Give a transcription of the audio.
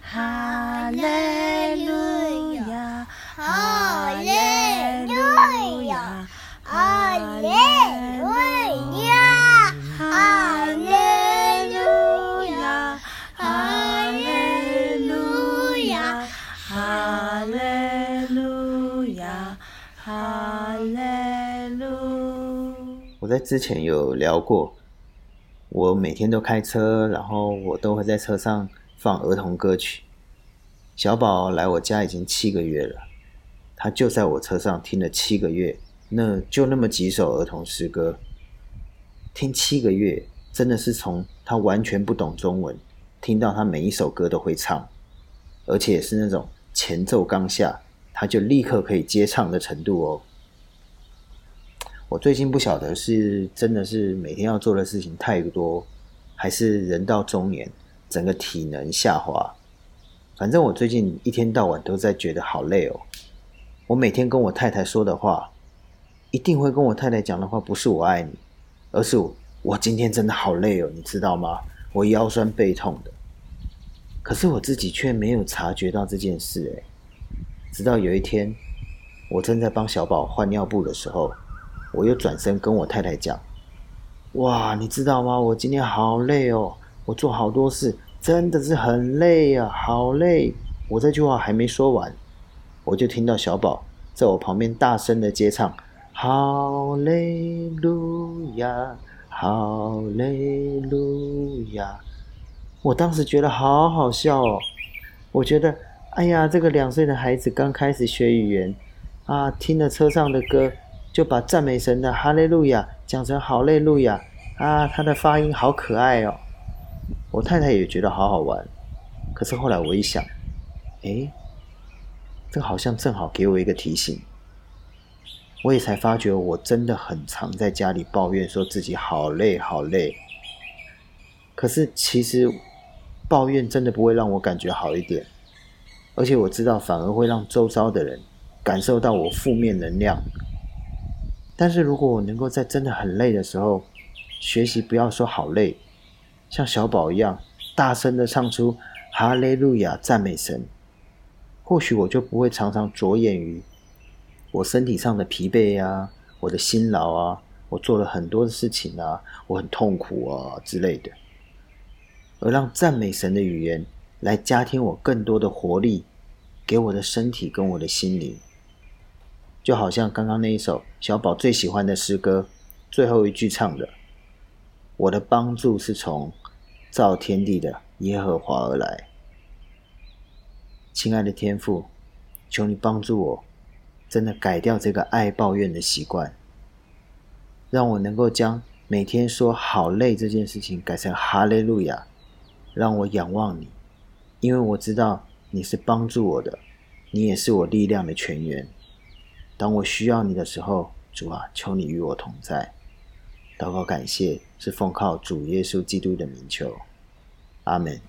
哈利路亚，哈利路亚，哈利路亚，哈利路亚，哈利路亚，哈利路亚，哈利路亚。我在之前有聊过，我每天都开车，然后我都会在车上。放儿童歌曲。小宝来我家已经七个月了，他就在我车上听了七个月，那就那么几首儿童诗歌，听七个月，真的是从他完全不懂中文，听到他每一首歌都会唱，而且是那种前奏刚下，他就立刻可以接唱的程度哦。我最近不晓得是真的是每天要做的事情太多，还是人到中年整个体能下滑。反正我最近一天到晚都在觉得好累哦。我每天跟我太太说的话，一定会跟我太太讲的话，不是我爱你，而是我今天真的好累哦，你知道吗？我腰酸背痛的。可是我自己却没有察觉到这件事诶。直到有一天，我正在帮小宝换尿布的时候。我又转身跟我太太讲：“哇，你知道吗？我今天好累哦，我做好多事，真的是很累啊，好累。”我这句话还没说完，我就听到小宝在我旁边大声的接唱：“好累路亚，好累路亚。”我当时觉得好好笑哦，我觉得，哎呀，这个两岁的孩子刚开始学语言啊，听了车上的歌。就把赞美神的哈利路亚讲成好累路亚啊，他的发音好可爱哦。我太太也觉得好好玩，可是后来我一想，哎，这好像正好给我一个提醒。我也才发觉，我真的很常在家里抱怨，说自己好累好累。可是其实抱怨真的不会让我感觉好一点，而且我知道反而会让周遭的人感受到我负面能量。但是如果我能够在真的很累的时候，学习不要说好累，像小宝一样大声的唱出哈利路亚赞美神，或许我就不会常常着眼于我身体上的疲惫啊，我的辛劳啊，我做了很多的事情啊，我很痛苦啊之类的，而让赞美神的语言来加添我更多的活力，给我的身体跟我的心灵。就好像刚刚那一首小宝最喜欢的诗歌，最后一句唱的：“我的帮助是从造天地的耶和华而来。”亲爱的天父，求你帮助我，真的改掉这个爱抱怨的习惯，让我能够将每天说好累这件事情改成哈利路亚，让我仰望你，因为我知道你是帮助我的，你也是我力量的泉源。当我需要你的时候，主啊，求你与我同在。祷告感谢，是奉靠主耶稣基督的名求。阿门。